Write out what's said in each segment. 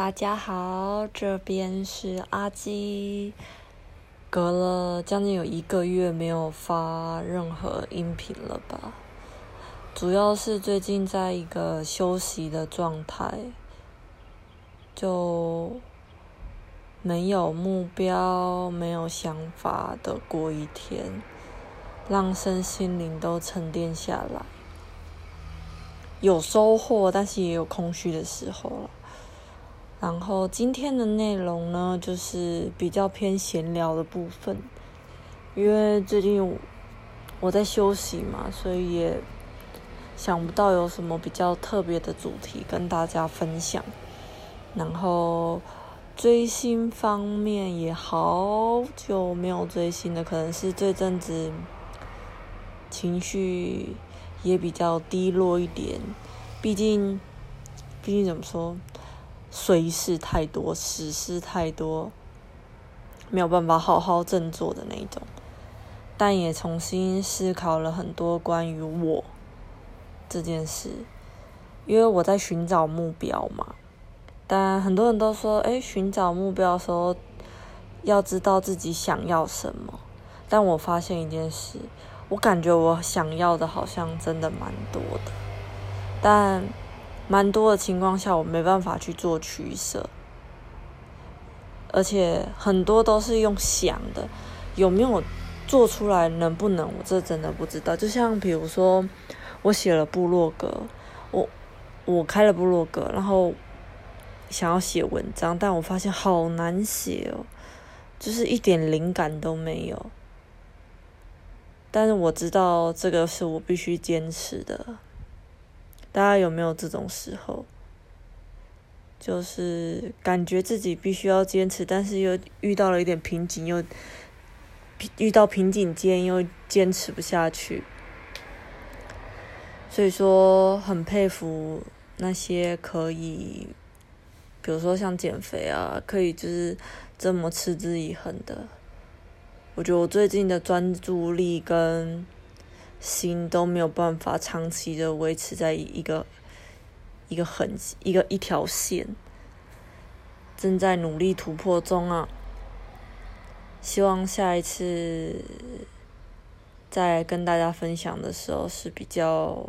大家好，这边是阿基。隔了将近有一个月没有发任何音频了吧？主要是最近在一个休息的状态，就没有目标、没有想法的过一天，让身心灵都沉淀下来。有收获，但是也有空虚的时候了。然后今天的内容呢，就是比较偏闲聊的部分，因为最近我在休息嘛，所以也想不到有什么比较特别的主题跟大家分享。然后追星方面也好久没有追星了，可能是这阵子情绪也比较低落一点，毕竟，毕竟怎么说？碎事太多，实事太多，没有办法好好振作的那种。但也重新思考了很多关于我这件事，因为我在寻找目标嘛。但很多人都说，哎，寻找目标的时候要知道自己想要什么。但我发现一件事，我感觉我想要的好像真的蛮多的，但。蛮多的情况下，我没办法去做取舍，而且很多都是用想的，有没有做出来，能不能，我这真的不知道。就像比如说，我写了部落格，我我开了部落格，然后想要写文章，但我发现好难写哦，就是一点灵感都没有。但是我知道这个是我必须坚持的。大家有没有这种时候？就是感觉自己必须要坚持，但是又遇到了一点瓶颈，又遇到瓶颈间又坚持不下去。所以说，很佩服那些可以，比如说像减肥啊，可以就是这么持之以恒的。我觉得我最近的专注力跟。心都没有办法长期的维持在一个一个很一个一条线，正在努力突破中啊！希望下一次再跟大家分享的时候是比较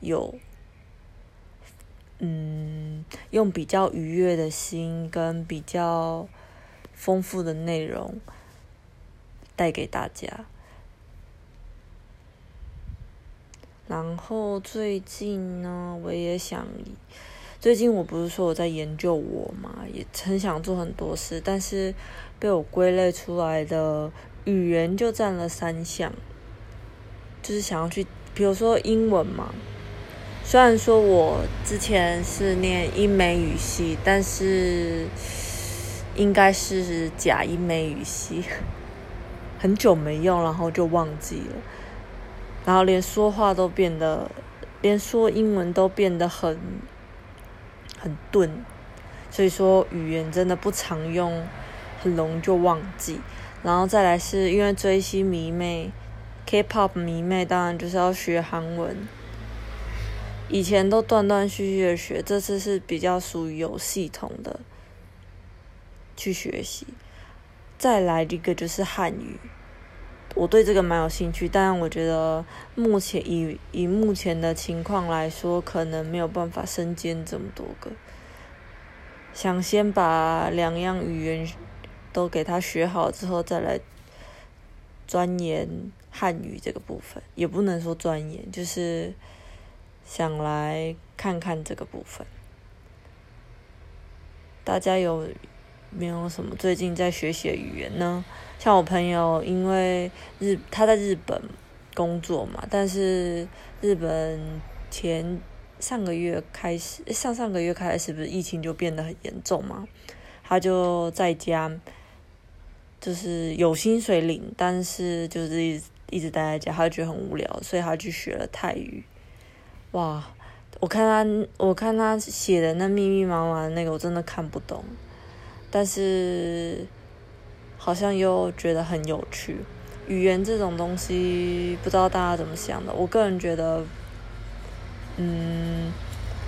有，嗯，用比较愉悦的心跟比较丰富的内容带给大家。然后最近呢，我也想，最近我不是说我在研究我嘛，也很想做很多事，但是被我归类出来的语言就占了三项，就是想要去，比如说英文嘛，虽然说我之前是念英美语系，但是应该是假英美语系，很久没用，然后就忘记了。然后连说话都变得，连说英文都变得很很钝，所以说语言真的不常用，很容易就忘记。然后再来是因为追星迷妹，K-pop 迷妹，当然就是要学韩文。以前都断断续续的学，这次是比较属于有系统的去学习。再来一个就是汉语。我对这个蛮有兴趣，但我觉得目前以以目前的情况来说，可能没有办法身兼这么多个。想先把两样语言都给他学好之后，再来钻研汉语这个部分，也不能说钻研，就是想来看看这个部分。大家有？没有什么最近在学习的语言呢，像我朋友，因为日他在日本工作嘛，但是日本前上个月开始，上上个月开始不是疫情就变得很严重嘛，他就在家，就是有薪水领，但是就是一直一直待在家，他就觉得很无聊，所以他去学了泰语。哇，我看他我看他写的那密密麻麻的那个，我真的看不懂。但是，好像又觉得很有趣。语言这种东西，不知道大家怎么想的。我个人觉得，嗯，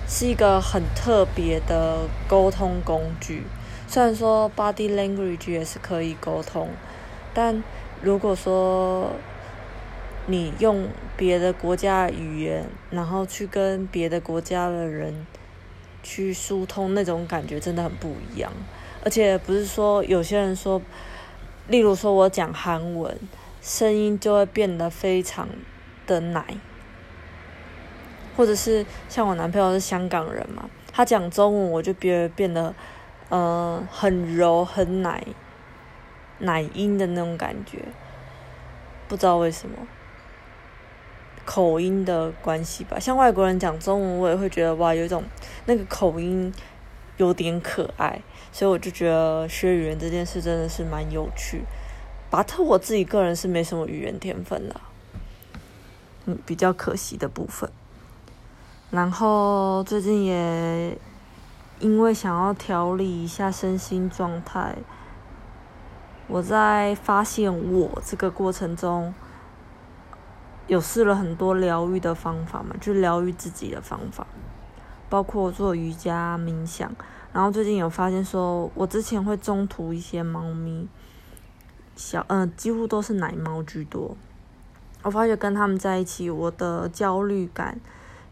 是一个很特别的沟通工具。虽然说 body language 也是可以沟通，但如果说你用别的国家语言，然后去跟别的国家的人去疏通，那种感觉真的很不一样。而且不是说有些人说，例如说我讲韩文，声音就会变得非常的奶，或者是像我男朋友是香港人嘛，他讲中文我就变变得，呃，很柔很奶，奶音的那种感觉，不知道为什么。口音的关系吧，像外国人讲中文，我也会觉得哇，有一种那个口音有点可爱，所以我就觉得学语言这件事真的是蛮有趣。巴特我自己个人是没什么语言天分的，嗯，比较可惜的部分。然后最近也因为想要调理一下身心状态，我在发现我这个过程中。有试了很多疗愈的方法嘛，就疗愈自己的方法，包括做瑜伽、冥想。然后最近有发现说，我之前会中途一些猫咪，小嗯，几乎都是奶猫居多。我发觉跟他们在一起，我的焦虑感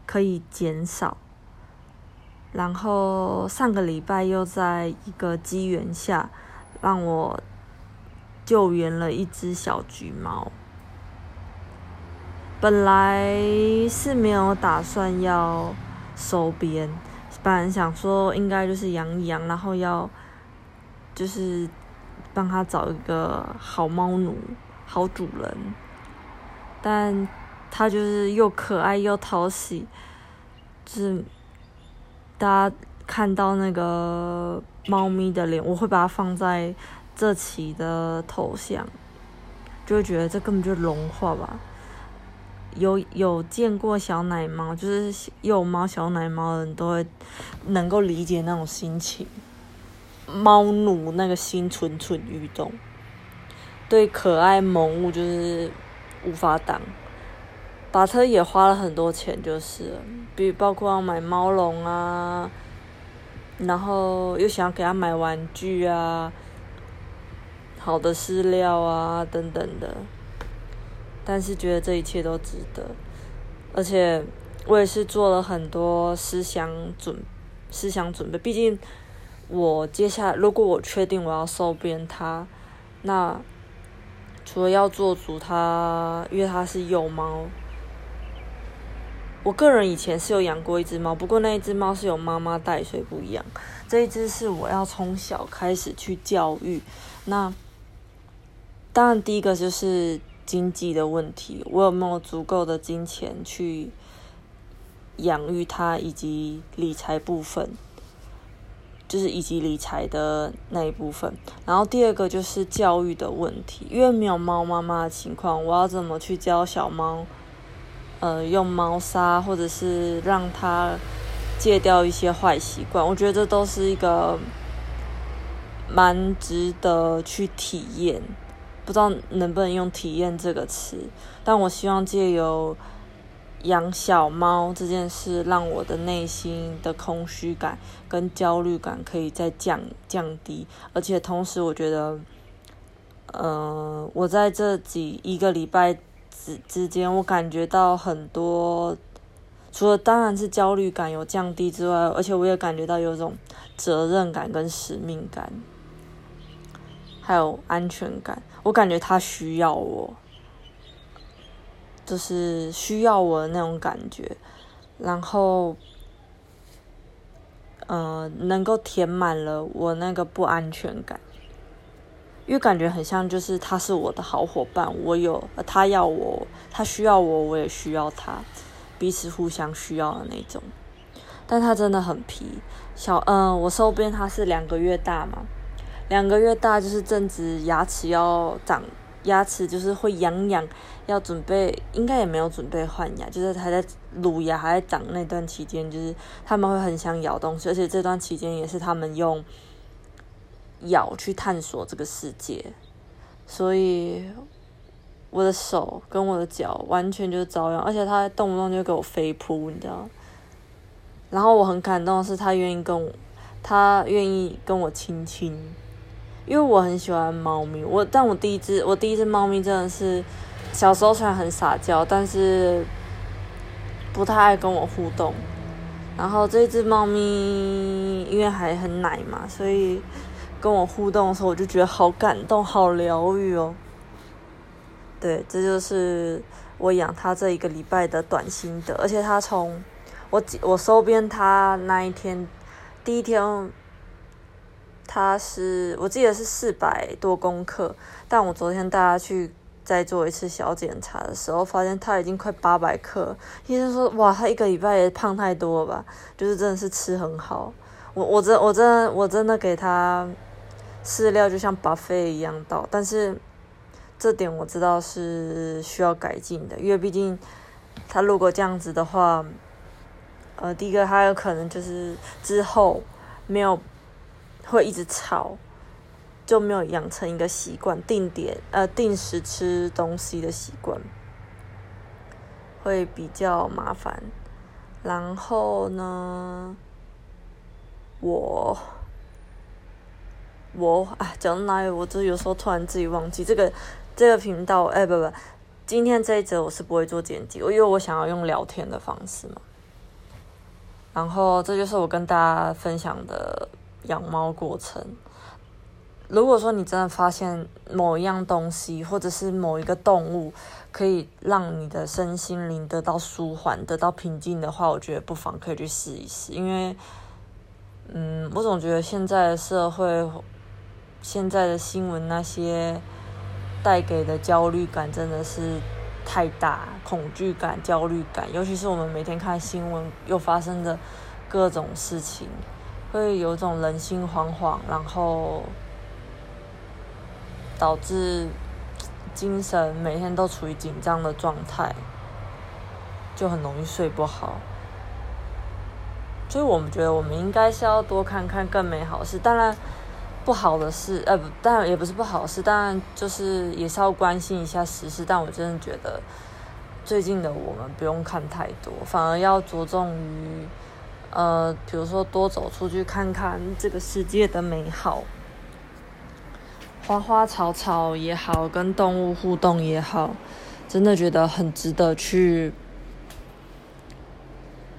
可以减少。然后上个礼拜又在一个机缘下，让我救援了一只小橘猫。本来是没有打算要收编，本来想说应该就是养一养，然后要就是帮他找一个好猫奴、好主人，但他就是又可爱又讨喜，就是大家看到那个猫咪的脸，我会把它放在这期的头像，就会觉得这根本就融化吧。有有见过小奶猫，就是幼猫、小奶猫的人都会能够理解那种心情。猫奴那个心蠢蠢欲动，对可爱萌物就是无法挡。把车也花了很多钱，就是比包括买猫笼啊，然后又想要给他买玩具啊，好的饲料啊等等的。但是觉得这一切都值得，而且我也是做了很多思想准思想准备。毕竟我接下来如果我确定我要收编它，那除了要做主它，因为它是幼猫。我个人以前是有养过一只猫，不过那一只猫是有妈妈带，所以不一样。这一只是我要从小开始去教育。那当然第一个就是。经济的问题，我有没有足够的金钱去养育它，以及理财部分，就是以及理财的那一部分。然后第二个就是教育的问题，因为没有猫妈妈的情况，我要怎么去教小猫？呃，用猫砂，或者是让它戒掉一些坏习惯。我觉得这都是一个蛮值得去体验。不知道能不能用“体验”这个词，但我希望借由养小猫这件事，让我的内心的空虚感跟焦虑感可以再降降低，而且同时，我觉得，呃，我在这几一个礼拜之之间，我感觉到很多，除了当然是焦虑感有降低之外，而且我也感觉到有种责任感跟使命感。还有安全感，我感觉他需要我，就是需要我的那种感觉，然后，呃，能够填满了我那个不安全感，因为感觉很像，就是他是我的好伙伴，我有他要我，他需要我，我也需要他，彼此互相需要的那种。但他真的很皮，小嗯，我收编他是两个月大嘛。两个月大就是正值牙齿要长，牙齿就是会痒痒，要准备，应该也没有准备换牙，就是还在乳牙还在长那段期间，就是他们会很想咬东西，而且这段期间也是他们用咬去探索这个世界，所以我的手跟我的脚完全就是遭殃，而且他动不动就给我飞扑，你知道，然后我很感动是，他愿意跟我，他愿意跟我亲亲，因为我很喜欢猫咪。我但我第一只我第一只猫咪真的是小时候虽然很撒娇，但是不太爱跟我互动。然后这只猫咪因为还很奶嘛，所以跟我互动的时候，我就觉得好感动，好疗愈哦。对，这就是我养它这一个礼拜的短心得，而且它从。我我收编它那一天，第一天，他是我记得是四百多公克，但我昨天带他去再做一次小检查的时候，发现他已经快八百克。医生说，哇，他一个礼拜也胖太多了吧？就是真的是吃很好。我我真我真的我真的给他饲料就像 buffet 一样倒，但是这点我知道是需要改进的，因为毕竟他如果这样子的话。呃，第一个，他有可能就是之后没有会一直吵，就没有养成一个习惯，定点呃定时吃东西的习惯，会比较麻烦。然后呢，我我啊讲到哪里，我就有时候突然自己忘记这个这个频道，哎不不，今天这一则我是不会做剪辑，我因为我想要用聊天的方式嘛。然后这就是我跟大家分享的养猫过程。如果说你真的发现某一样东西，或者是某一个动物，可以让你的身心灵得到舒缓、得到平静的话，我觉得不妨可以去试一试。因为，嗯，我总觉得现在的社会、现在的新闻那些带给的焦虑感，真的是。太大恐惧感、焦虑感，尤其是我们每天看新闻又发生的各种事情，会有种人心惶惶，然后导致精神每天都处于紧张的状态，就很容易睡不好。所以我们觉得，我们应该是要多看看更美好的事。当然。不好的事，呃，不，当然也不是不好的事，当然就是也是要关心一下时事。但我真的觉得，最近的我们不用看太多，反而要着重于，呃，比如说多走出去看看这个世界的美好，花花草草也好，跟动物互动也好，真的觉得很值得去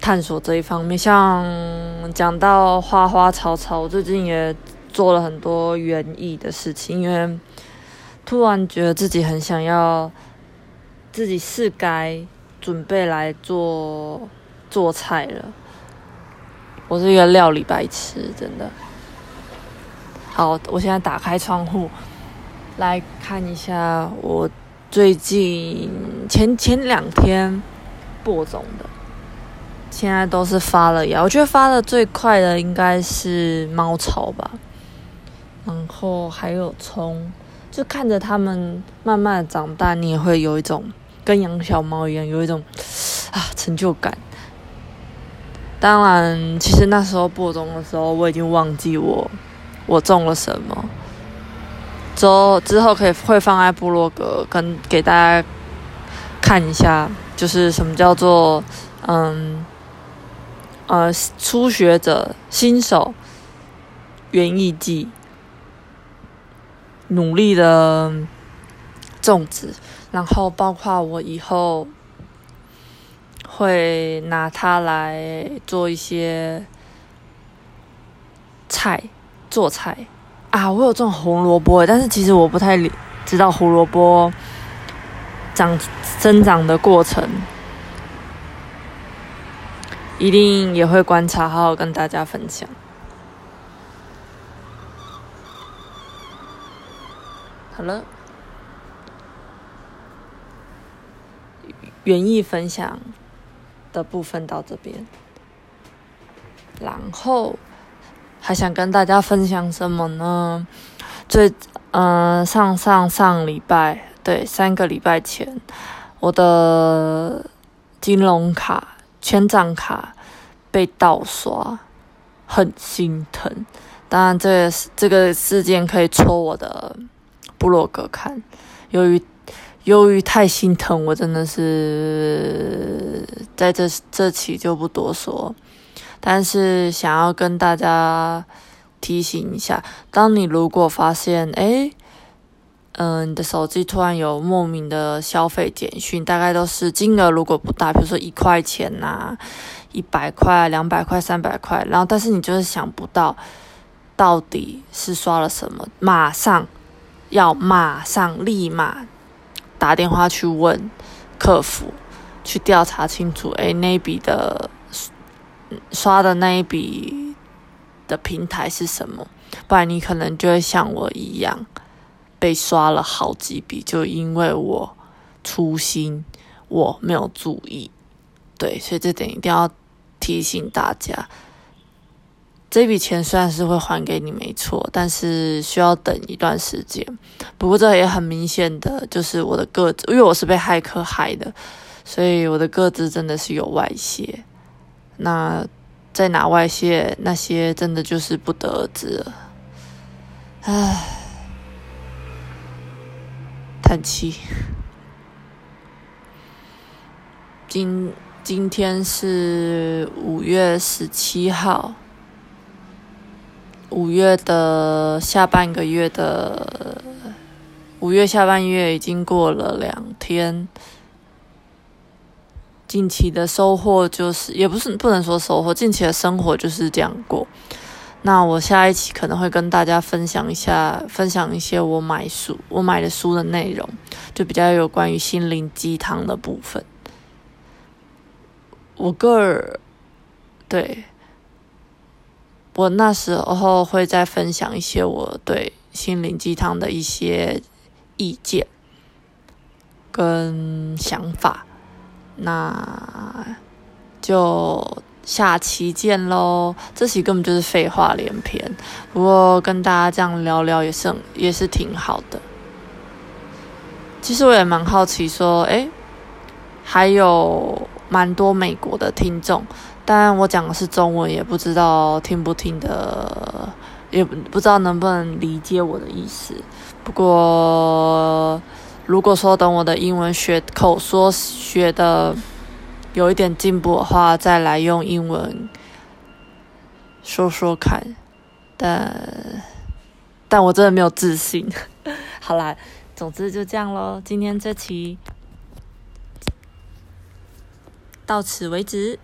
探索这一方面。像讲到花花草草，我最近也。做了很多园艺的事情，因为突然觉得自己很想要自己是该准备来做做菜了。我是一个料理白痴，真的。好，我现在打开窗户来看一下我最近前前两天播种的，现在都是发了芽。我觉得发的最快的应该是猫草吧。然后还有葱，就看着它们慢慢长大，你也会有一种跟养小猫一样，有一种啊成就感。当然，其实那时候播种的时候，我已经忘记我我种了什么。之后之后可以会放在部落格跟给大家看一下，就是什么叫做嗯呃初学者新手园艺记。努力的种植，然后包括我以后会拿它来做一些菜，做菜啊！我有种红萝卜，但是其实我不太知道胡萝卜长生长的过程，一定也会观察，好好跟大家分享。好了，园艺分享的部分到这边，然后还想跟大家分享什么呢？最嗯，上上上礼拜，对，三个礼拜前，我的金融卡、千账卡被盗刷，很心疼。当然，这个这个事件可以戳我的。部落格看，由于由于太心疼，我真的是在这这期就不多说。但是想要跟大家提醒一下，当你如果发现，哎，嗯，你的手机突然有莫名的消费简讯，大概都是金额如果不大，比如说一块钱呐、一百块、两百块、三百块，然后但是你就是想不到到底是刷了什么，马上要马上立马打电话去问客服，去调查清楚，哎，那笔的刷的那一笔的平台是什么，不然你可能就会像我一样。被刷了好几笔，就因为我粗心，我没有注意，对，所以这点一定要提醒大家。这笔钱虽然是会还给你没错，但是需要等一段时间。不过这也很明显的就是我的个子，因为我是被骇客害的，所以我的个子真的是有外泄。那在哪外泄，那些真的就是不得而知了。唉。叹气。今今天是五月十七号，五月的下半个月的五月下半月已经过了两天。近期的收获就是，也不是不能说收获，近期的生活就是这样过。那我下一期可能会跟大家分享一下，分享一些我买书、我买的书的内容，就比较有关于心灵鸡汤的部分。我个人对，我那时候会再分享一些我对心灵鸡汤的一些意见跟想法，那就。下期见喽！这期根本就是废话连篇，不过跟大家这样聊聊也是也是挺好的。其实我也蛮好奇，说，诶，还有蛮多美国的听众，但我讲的是中文，也不知道听不听的，也不知道能不能理解我的意思。不过，如果说等我的英文学口说学的。有一点进步的话，再来用英文说说看。但但我真的没有自信。好啦，总之就这样喽。今天这期到此为止。